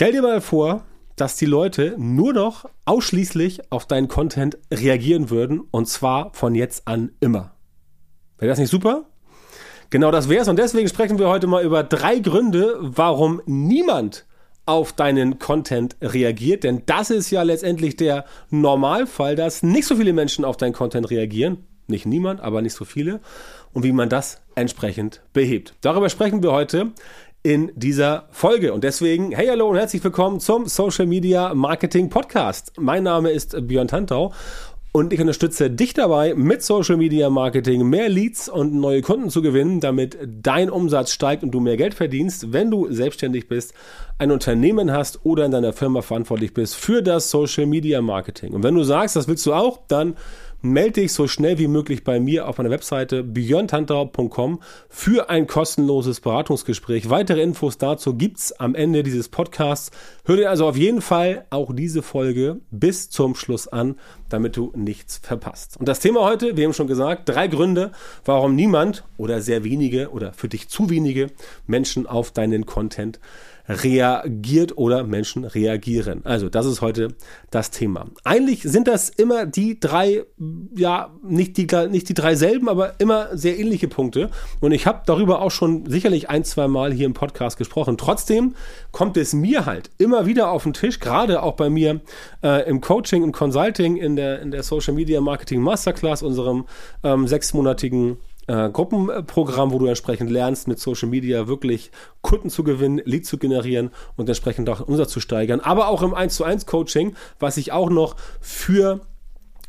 Stell dir mal vor, dass die Leute nur noch ausschließlich auf deinen Content reagieren würden und zwar von jetzt an immer. Wäre das nicht super? Genau das wäre es und deswegen sprechen wir heute mal über drei Gründe, warum niemand auf deinen Content reagiert, denn das ist ja letztendlich der Normalfall, dass nicht so viele Menschen auf deinen Content reagieren. Nicht niemand, aber nicht so viele. Und wie man das entsprechend behebt. Darüber sprechen wir heute in dieser Folge. Und deswegen, hey, hallo und herzlich willkommen zum Social Media Marketing Podcast. Mein Name ist Björn Tantau und ich unterstütze dich dabei, mit Social Media Marketing mehr Leads und neue Kunden zu gewinnen, damit dein Umsatz steigt und du mehr Geld verdienst, wenn du selbstständig bist, ein Unternehmen hast oder in deiner Firma verantwortlich bist für das Social Media Marketing. Und wenn du sagst, das willst du auch, dann melde dich so schnell wie möglich bei mir auf meiner Webseite björntantau.com für ein kostenloses Beratungsgespräch. Weitere Infos dazu gibt's am Ende dieses Podcasts. Hör dir also auf jeden Fall auch diese Folge bis zum Schluss an, damit du nichts verpasst. Und das Thema heute, wir haben schon gesagt, drei Gründe, warum niemand oder sehr wenige oder für dich zu wenige Menschen auf deinen Content reagiert oder Menschen reagieren. Also das ist heute das Thema. Eigentlich sind das immer die drei, ja, nicht die, nicht die drei selben, aber immer sehr ähnliche Punkte. Und ich habe darüber auch schon sicherlich ein, zwei Mal hier im Podcast gesprochen. Trotzdem kommt es mir halt immer wieder auf den Tisch, gerade auch bei mir äh, im Coaching, im Consulting, in der, in der Social Media Marketing Masterclass, unserem ähm, sechsmonatigen äh, Gruppenprogramm, wo du entsprechend lernst, mit Social Media wirklich Kunden zu gewinnen, Lead zu generieren und entsprechend auch Umsatz zu steigern. Aber auch im 1 zu 1 Coaching, was ich auch noch für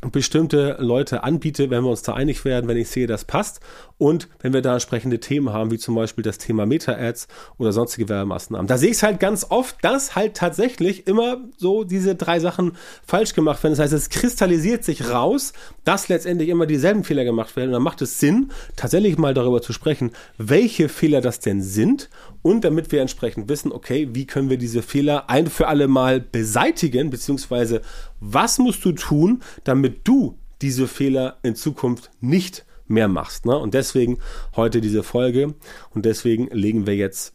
bestimmte Leute anbiete, wenn wir uns da einig werden, wenn ich sehe, das passt und wenn wir da entsprechende Themen haben, wie zum Beispiel das Thema Meta-Ads oder sonstige Werbemaßnahmen. Da sehe ich es halt ganz oft, dass halt tatsächlich immer so diese drei Sachen falsch gemacht werden. Das heißt, es kristallisiert sich raus, dass letztendlich immer dieselben Fehler gemacht werden und dann macht es Sinn, tatsächlich mal darüber zu sprechen, welche Fehler das denn sind und damit wir entsprechend wissen, okay, wie können wir diese Fehler ein für alle Mal beseitigen, beziehungsweise was musst du tun, damit du diese Fehler in Zukunft nicht mehr machst. Ne? Und deswegen heute diese Folge und deswegen legen wir jetzt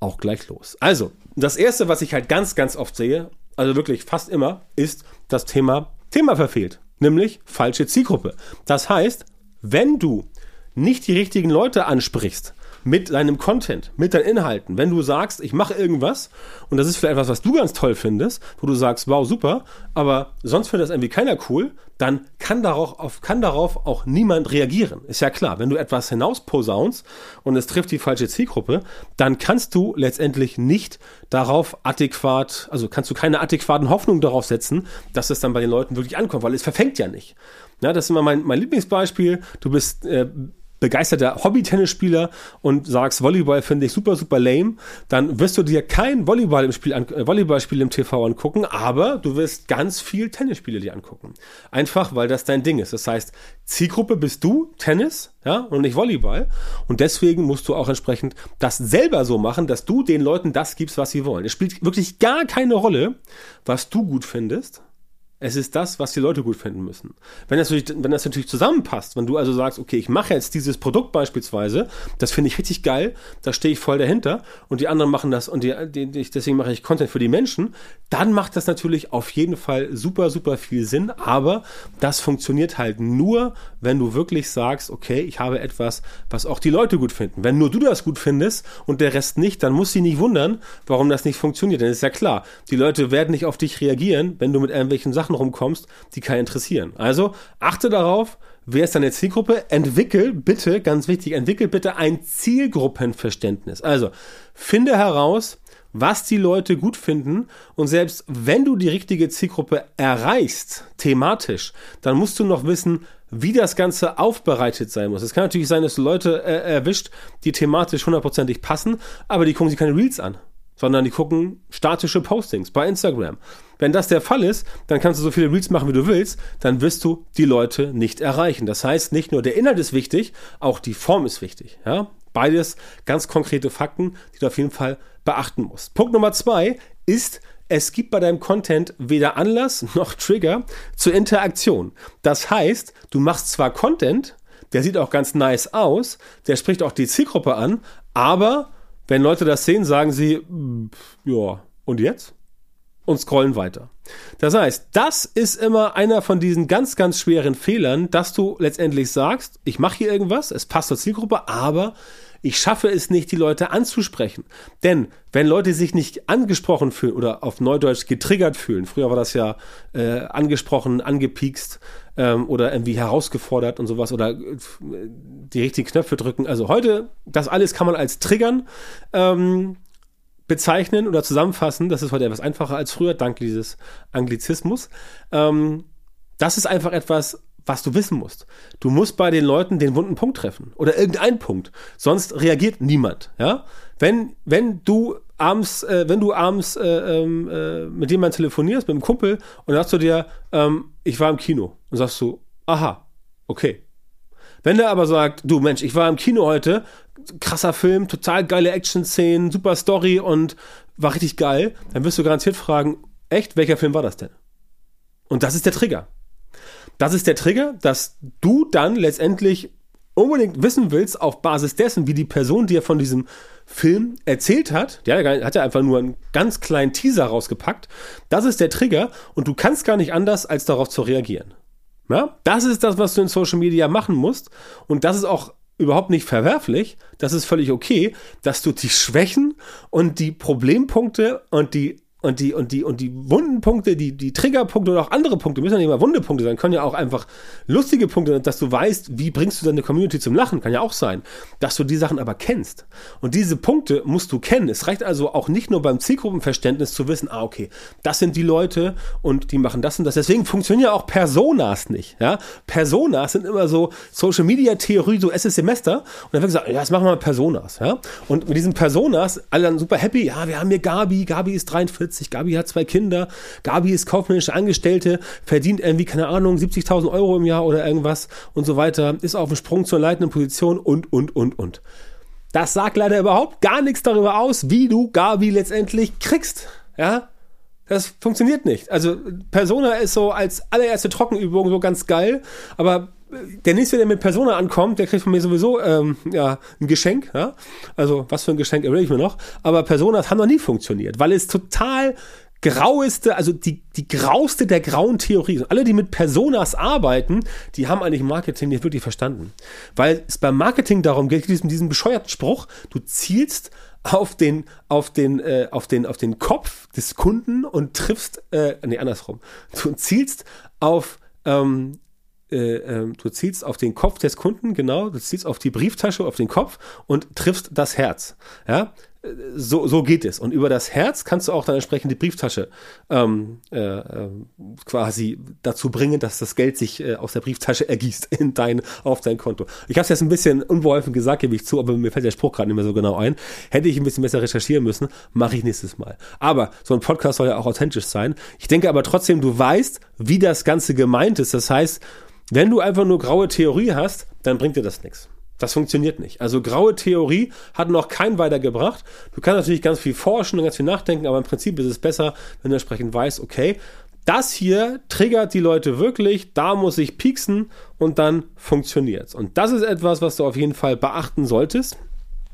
auch gleich los. Also, das erste, was ich halt ganz, ganz oft sehe, also wirklich fast immer, ist das Thema Thema verfehlt, nämlich falsche Zielgruppe. Das heißt, wenn du nicht die richtigen Leute ansprichst, mit deinem Content, mit deinen Inhalten. Wenn du sagst, ich mache irgendwas und das ist vielleicht etwas, was du ganz toll findest, wo du sagst, wow, super, aber sonst findet das irgendwie keiner cool, dann kann darauf, auf, kann darauf auch niemand reagieren. Ist ja klar, wenn du etwas hinausposaunst und es trifft die falsche Zielgruppe, dann kannst du letztendlich nicht darauf adäquat, also kannst du keine adäquaten Hoffnungen darauf setzen, dass es dann bei den Leuten wirklich ankommt, weil es verfängt ja nicht. Ja, das ist immer mein, mein Lieblingsbeispiel. Du bist äh, begeisterter Hobby-Tennisspieler und sagst, Volleyball finde ich super, super lame, dann wirst du dir kein Volleyball im Spiel an, äh, Volleyballspiel im TV angucken, aber du wirst ganz viel Tennisspiele dir angucken. Einfach, weil das dein Ding ist. Das heißt, Zielgruppe bist du, Tennis, ja, und nicht Volleyball. Und deswegen musst du auch entsprechend das selber so machen, dass du den Leuten das gibst, was sie wollen. Es spielt wirklich gar keine Rolle, was du gut findest, es ist das, was die Leute gut finden müssen. Wenn das, natürlich, wenn das natürlich zusammenpasst, wenn du also sagst, okay, ich mache jetzt dieses Produkt beispielsweise, das finde ich richtig geil, da stehe ich voll dahinter und die anderen machen das und die, die, deswegen mache ich Content für die Menschen, dann macht das natürlich auf jeden Fall super, super viel Sinn, aber das funktioniert halt nur, wenn du wirklich sagst, okay, ich habe etwas, was auch die Leute gut finden. Wenn nur du das gut findest und der Rest nicht, dann muss sie nicht wundern, warum das nicht funktioniert. Denn es ist ja klar, die Leute werden nicht auf dich reagieren, wenn du mit irgendwelchen Sachen Sachen rumkommst, die keinen interessieren. Also achte darauf, wer ist deine Zielgruppe? Entwickel bitte, ganz wichtig, entwickel bitte ein Zielgruppenverständnis. Also finde heraus, was die Leute gut finden und selbst wenn du die richtige Zielgruppe erreichst, thematisch, dann musst du noch wissen, wie das Ganze aufbereitet sein muss. Es kann natürlich sein, dass du Leute äh, erwischt, die thematisch hundertprozentig passen, aber die gucken sich keine Reels an sondern die gucken statische Postings bei Instagram. Wenn das der Fall ist, dann kannst du so viele Reels machen, wie du willst, dann wirst du die Leute nicht erreichen. Das heißt, nicht nur der Inhalt ist wichtig, auch die Form ist wichtig. Ja? Beides ganz konkrete Fakten, die du auf jeden Fall beachten musst. Punkt Nummer zwei ist, es gibt bei deinem Content weder Anlass noch Trigger zur Interaktion. Das heißt, du machst zwar Content, der sieht auch ganz nice aus, der spricht auch die Zielgruppe an, aber wenn Leute das sehen, sagen sie, ja, und jetzt? Und scrollen weiter. Das heißt, das ist immer einer von diesen ganz, ganz schweren Fehlern, dass du letztendlich sagst, ich mache hier irgendwas, es passt zur Zielgruppe, aber ich schaffe es nicht, die Leute anzusprechen. Denn wenn Leute sich nicht angesprochen fühlen oder auf Neudeutsch getriggert fühlen, früher war das ja äh, angesprochen, angepiekst ähm, oder irgendwie herausgefordert und sowas oder äh, die richtigen Knöpfe drücken. Also heute, das alles kann man als Triggern ähm, bezeichnen oder zusammenfassen. Das ist heute etwas einfacher als früher, dank dieses Anglizismus. Ähm, das ist einfach etwas, was du wissen musst. Du musst bei den Leuten den wunden Punkt treffen oder irgendeinen Punkt. Sonst reagiert niemand. Ja, wenn wenn du abends, äh, wenn du abends äh, ähm, äh, mit jemandem telefonierst, mit einem Kumpel und dann sagst du dir, ähm, ich war im Kino und sagst du, aha, okay. Wenn der aber sagt, du Mensch, ich war im Kino heute, krasser Film, total geile Action-Szenen, super Story und war richtig geil, dann wirst du garantiert fragen, echt, welcher Film war das denn? Und das ist der Trigger. Das ist der Trigger, dass du dann letztendlich unbedingt wissen willst, auf Basis dessen, wie die Person dir von diesem Film erzählt hat, der hat ja einfach nur einen ganz kleinen Teaser rausgepackt, das ist der Trigger und du kannst gar nicht anders, als darauf zu reagieren. Ja? Das ist das, was du in Social Media machen musst und das ist auch überhaupt nicht verwerflich, das ist völlig okay, dass du die Schwächen und die Problempunkte und die und die, und die, und die wunden Punkte, die, die Triggerpunkte oder auch andere Punkte, müssen ja nicht mal wunde Punkte sein, können ja auch einfach lustige Punkte, sein, dass du weißt, wie bringst du deine Community zum Lachen, kann ja auch sein, dass du die Sachen aber kennst. Und diese Punkte musst du kennen. Es reicht also auch nicht nur beim Zielgruppenverständnis zu wissen, ah, okay, das sind die Leute und die machen das und das. Deswegen funktionieren ja auch Personas nicht, ja. Personas sind immer so Social Media Theorie, so erstes Semester. Und dann wird gesagt, ja, jetzt machen wir mal Personas, ja. Und mit diesen Personas, alle dann super happy, ja, wir haben hier Gabi, Gabi ist 43, 40, Gabi hat zwei Kinder, Gabi ist kaufmännische Angestellte, verdient irgendwie, keine Ahnung, 70.000 Euro im Jahr oder irgendwas und so weiter, ist auf dem Sprung zur leitenden Position und, und, und, und. Das sagt leider überhaupt gar nichts darüber aus, wie du Gabi letztendlich kriegst. Ja, das funktioniert nicht. Also Persona ist so als allererste Trockenübung so ganz geil, aber der nächste, der mit Persona ankommt, der kriegt von mir sowieso ähm, ja, ein Geschenk. Ja? Also was für ein Geschenk erwähne ich mir noch. Aber Personas haben noch nie funktioniert, weil es total graueste, also die, die grauste der grauen Theorien. Alle, die mit Personas arbeiten, die haben eigentlich Marketing nicht wirklich verstanden. Weil es beim Marketing darum geht, diesen, diesen bescheuerten Spruch, du zielst auf den, auf den, äh, auf den, auf den Kopf des Kunden und triffst, äh, nee, andersrum. Du zielst auf, ähm, äh, ähm, du zielst auf den Kopf des Kunden, genau, du zielst auf die Brieftasche, auf den Kopf und triffst das Herz. Ja, so, so geht es. Und über das Herz kannst du auch dann entsprechend die Brieftasche ähm, äh, äh, quasi dazu bringen, dass das Geld sich äh, aus der Brieftasche ergießt in dein, auf dein Konto. Ich habe es jetzt ein bisschen unbeholfen gesagt, gebe ich zu, aber mir fällt der Spruch gerade nicht mehr so genau ein. Hätte ich ein bisschen besser recherchieren müssen, mache ich nächstes Mal. Aber so ein Podcast soll ja auch authentisch sein. Ich denke aber trotzdem, du weißt, wie das Ganze gemeint ist. Das heißt, wenn du einfach nur graue Theorie hast, dann bringt dir das nichts. Das funktioniert nicht. Also graue Theorie hat noch keinen weitergebracht. Du kannst natürlich ganz viel forschen und ganz viel nachdenken, aber im Prinzip ist es besser, wenn du entsprechend weißt, okay, das hier triggert die Leute wirklich, da muss ich pieksen und dann funktioniert's. Und das ist etwas, was du auf jeden Fall beachten solltest.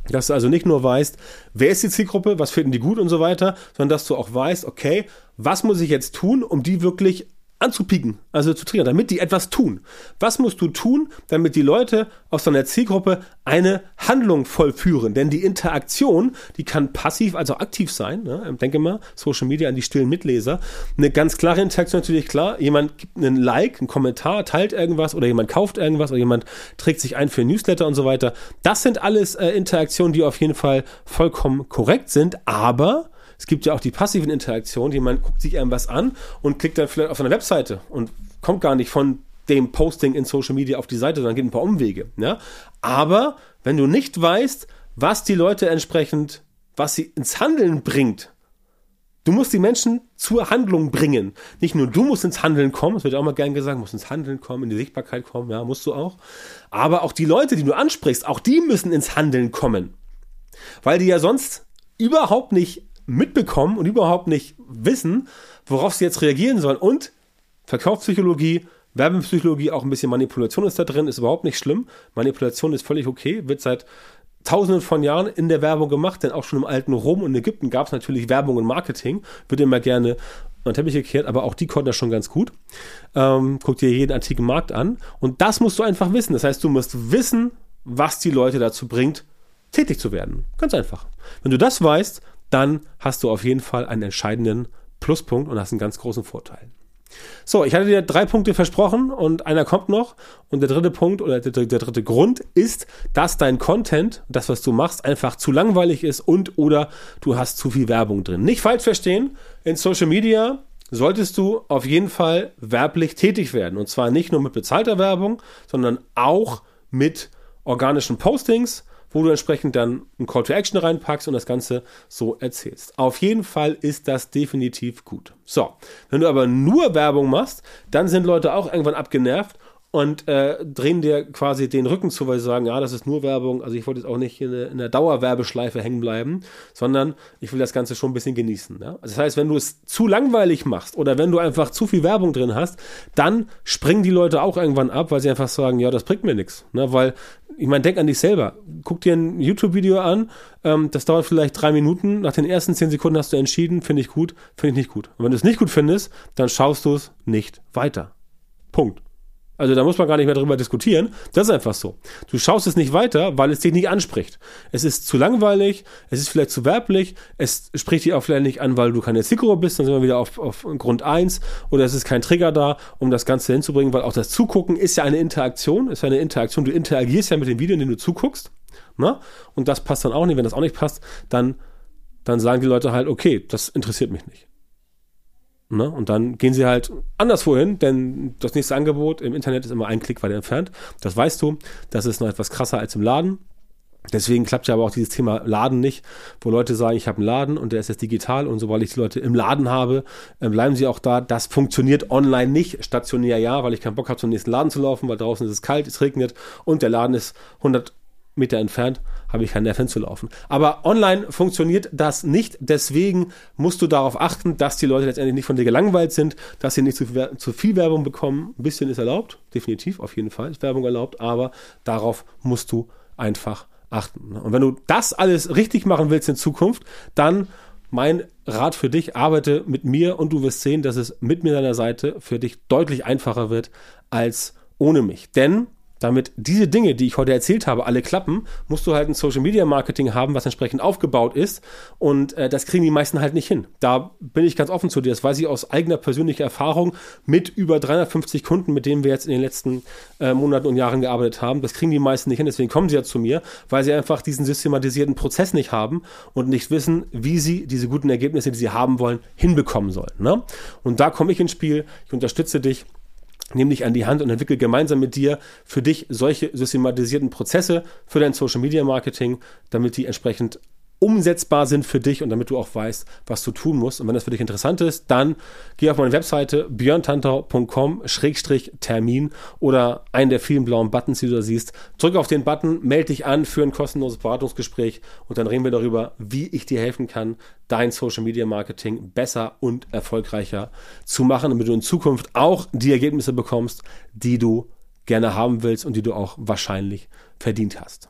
Dass du also nicht nur weißt, wer ist die Zielgruppe, was finden die gut und so weiter, sondern dass du auch weißt, okay, was muss ich jetzt tun, um die wirklich anzupieken, also zu triggern, damit die etwas tun. Was musst du tun, damit die Leute aus deiner Zielgruppe eine Handlung vollführen? Denn die Interaktion, die kann passiv, also aktiv sein. Ne? Denke mal, Social Media an die stillen Mitleser. Eine ganz klare Interaktion natürlich klar. Jemand gibt einen Like, einen Kommentar, teilt irgendwas oder jemand kauft irgendwas oder jemand trägt sich ein für ein Newsletter und so weiter. Das sind alles äh, Interaktionen, die auf jeden Fall vollkommen korrekt sind, aber es gibt ja auch die passiven Interaktionen, jemand guckt sich irgendwas an und klickt dann vielleicht auf eine Webseite und kommt gar nicht von dem Posting in Social Media auf die Seite, sondern geht ein paar Umwege. Ja? Aber wenn du nicht weißt, was die Leute entsprechend, was sie ins Handeln bringt, du musst die Menschen zur Handlung bringen. Nicht nur du musst ins Handeln kommen, das wird auch mal gern gesagt, musst ins Handeln kommen, in die Sichtbarkeit kommen, ja, musst du auch. Aber auch die Leute, die du ansprichst, auch die müssen ins Handeln kommen. Weil die ja sonst überhaupt nicht mitbekommen und überhaupt nicht wissen, worauf sie jetzt reagieren sollen. Und Verkaufspsychologie, Werbepsychologie, auch ein bisschen Manipulation ist da drin, ist überhaupt nicht schlimm. Manipulation ist völlig okay, wird seit Tausenden von Jahren in der Werbung gemacht, denn auch schon im alten Rom und Ägypten gab es natürlich Werbung und Marketing. Wird immer gerne und Teppich gekehrt, aber auch die konnten das schon ganz gut. Ähm, guck dir jeden antiken Markt an. Und das musst du einfach wissen. Das heißt, du musst wissen, was die Leute dazu bringt, tätig zu werden. Ganz einfach. Wenn du das weißt, dann hast du auf jeden Fall einen entscheidenden Pluspunkt und hast einen ganz großen Vorteil. So, ich hatte dir drei Punkte versprochen und einer kommt noch. Und der dritte Punkt oder der, der, dritte Grund ist, dass dein Content, das was du machst, einfach zu langweilig ist und oder du hast zu viel Werbung drin. Nicht falsch verstehen, in Social Media solltest du auf jeden Fall werblich tätig werden. Und zwar nicht nur mit bezahlter Werbung, sondern auch mit organischen Postings, wo du entsprechend dann ein Call to Action reinpackst und das Ganze so erzählst. Auf jeden Fall ist das definitiv gut. So, wenn du aber nur Werbung machst, dann sind Leute auch irgendwann abgenervt und äh, drehen dir quasi den Rücken zu, weil sie sagen, ja, das ist nur Werbung. Also ich wollte jetzt auch nicht in, der, Dauerwerbeschleife hängen bleiben, sondern ich will das Ganze schon ein bisschen genießen. Ja? Also das heißt, wenn du es zu langweilig machst oder wenn du einfach zu viel Werbung drin hast, dann springen die Leute auch irgendwann ab, weil sie einfach sagen, ja, das bringt mir nichts. Ne? Weil, ich meine, denk an dich selber. Guck dir ein YouTube-Video an, ähm, das dauert vielleicht drei Minuten. Nach den ersten zehn Sekunden hast du entschieden, finde ich gut, finde ich nicht gut. Und wenn du es nicht gut findest, dann schaust du es nicht weiter. Punkt. Also da muss man gar nicht mehr drüber diskutieren. Das ist einfach so. Du schaust es nicht weiter, weil es dich nicht anspricht. Es ist zu langweilig, es ist vielleicht zu werblich, es spricht dich auch vielleicht nicht an, weil du keine Zielgruppe bist, dann sind wir wieder auf, auf Grund 1 oder es ist kein Trigger da, um das Ganze hinzubringen, weil auch das Zugucken ist ja eine Interaktion, ist ja eine Interaktion. Du interagierst ja mit dem Video, in dem du zuguckst. Ne? Und das passt dann auch nicht. Wenn das auch nicht passt, dann, dann sagen die Leute halt, okay, das interessiert mich nicht. Ne? Und dann gehen sie halt anderswo hin, denn das nächste Angebot im Internet ist immer ein Klick weiter entfernt. Das weißt du. Das ist noch etwas krasser als im Laden. Deswegen klappt ja aber auch dieses Thema Laden nicht, wo Leute sagen, ich habe einen Laden und der ist jetzt digital und sobald ich die Leute im Laden habe, äh, bleiben sie auch da. Das funktioniert online nicht, stationär ja, weil ich keinen Bock habe, zum nächsten Laden zu laufen, weil draußen ist es kalt, es regnet und der Laden ist 100 Meter entfernt habe ich keinen Nerv hinzulaufen. Aber online funktioniert das nicht. Deswegen musst du darauf achten, dass die Leute letztendlich nicht von dir gelangweilt sind, dass sie nicht zu viel, zu viel Werbung bekommen. Ein bisschen ist erlaubt, definitiv, auf jeden Fall ist Werbung erlaubt, aber darauf musst du einfach achten. Und wenn du das alles richtig machen willst in Zukunft, dann mein Rat für dich, arbeite mit mir und du wirst sehen, dass es mit mir an der Seite für dich deutlich einfacher wird als ohne mich. Denn damit diese Dinge, die ich heute erzählt habe, alle klappen, musst du halt ein Social Media Marketing haben, was entsprechend aufgebaut ist. Und äh, das kriegen die meisten halt nicht hin. Da bin ich ganz offen zu dir. Das weiß ich aus eigener persönlicher Erfahrung mit über 350 Kunden, mit denen wir jetzt in den letzten äh, Monaten und Jahren gearbeitet haben. Das kriegen die meisten nicht hin. Deswegen kommen sie ja zu mir, weil sie einfach diesen systematisierten Prozess nicht haben und nicht wissen, wie sie diese guten Ergebnisse, die sie haben wollen, hinbekommen sollen. Ne? Und da komme ich ins Spiel. Ich unterstütze dich Nimm dich an die Hand und entwickle gemeinsam mit dir für dich solche systematisierten Prozesse für dein Social Media Marketing, damit die entsprechend umsetzbar sind für dich und damit du auch weißt, was du tun musst. Und wenn das für dich interessant ist, dann geh auf meine Webseite björntantau.com-termin oder einen der vielen blauen Buttons, die du da siehst. Drück auf den Button, melde dich an für ein kostenloses Beratungsgespräch und dann reden wir darüber, wie ich dir helfen kann, dein Social Media Marketing besser und erfolgreicher zu machen, damit du in Zukunft auch die Ergebnisse bekommst, die du gerne haben willst und die du auch wahrscheinlich verdient hast.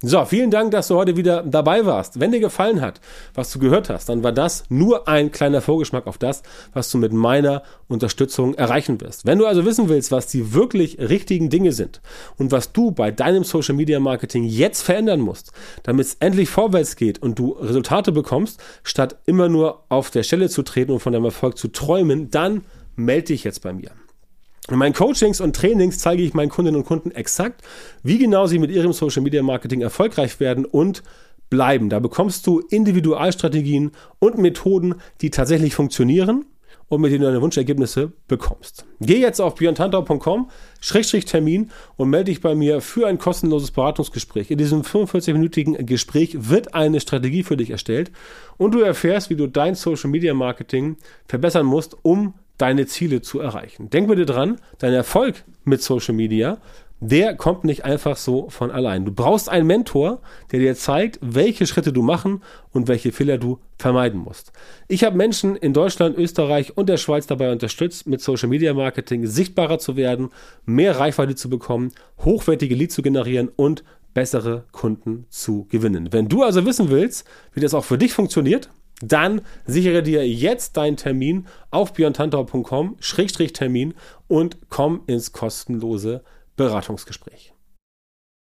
So, vielen Dank, dass du heute wieder dabei warst. Wenn dir gefallen hat, was du gehört hast, dann war das nur ein kleiner Vorgeschmack auf das, was du mit meiner Unterstützung erreichen wirst. Wenn du also wissen willst, was die wirklich richtigen Dinge sind und was du bei deinem Social Media Marketing jetzt verändern musst, damit es endlich vorwärts geht und du Resultate bekommst, statt immer nur auf der Stelle zu treten und von deinem Erfolg zu träumen, dann melde dich jetzt bei mir. In meinen Coachings und Trainings zeige ich meinen Kundinnen und Kunden exakt, wie genau sie mit ihrem Social Media Marketing erfolgreich werden und bleiben. Da bekommst du Individualstrategien und Methoden, die tatsächlich funktionieren und mit denen du deine Wunschergebnisse bekommst. Geh jetzt auf björntantau.com, Termin und melde dich bei mir für ein kostenloses Beratungsgespräch. In diesem 45-minütigen Gespräch wird eine Strategie für dich erstellt und du erfährst, wie du dein Social Media Marketing verbessern musst, um deine Ziele zu erreichen. Denk bitte dran, dein Erfolg mit Social Media, der kommt nicht einfach so von allein. Du brauchst einen Mentor, der dir zeigt, welche Schritte du machen und welche Fehler du vermeiden musst. Ich habe Menschen in Deutschland, Österreich und der Schweiz dabei unterstützt, mit Social Media Marketing sichtbarer zu werden, mehr Reichweite zu bekommen, hochwertige Leads zu generieren und bessere Kunden zu gewinnen. Wenn du also wissen willst, wie das auch für dich funktioniert, dann sichere dir jetzt deinen Termin auf björntantau.com-termin und komm ins kostenlose Beratungsgespräch.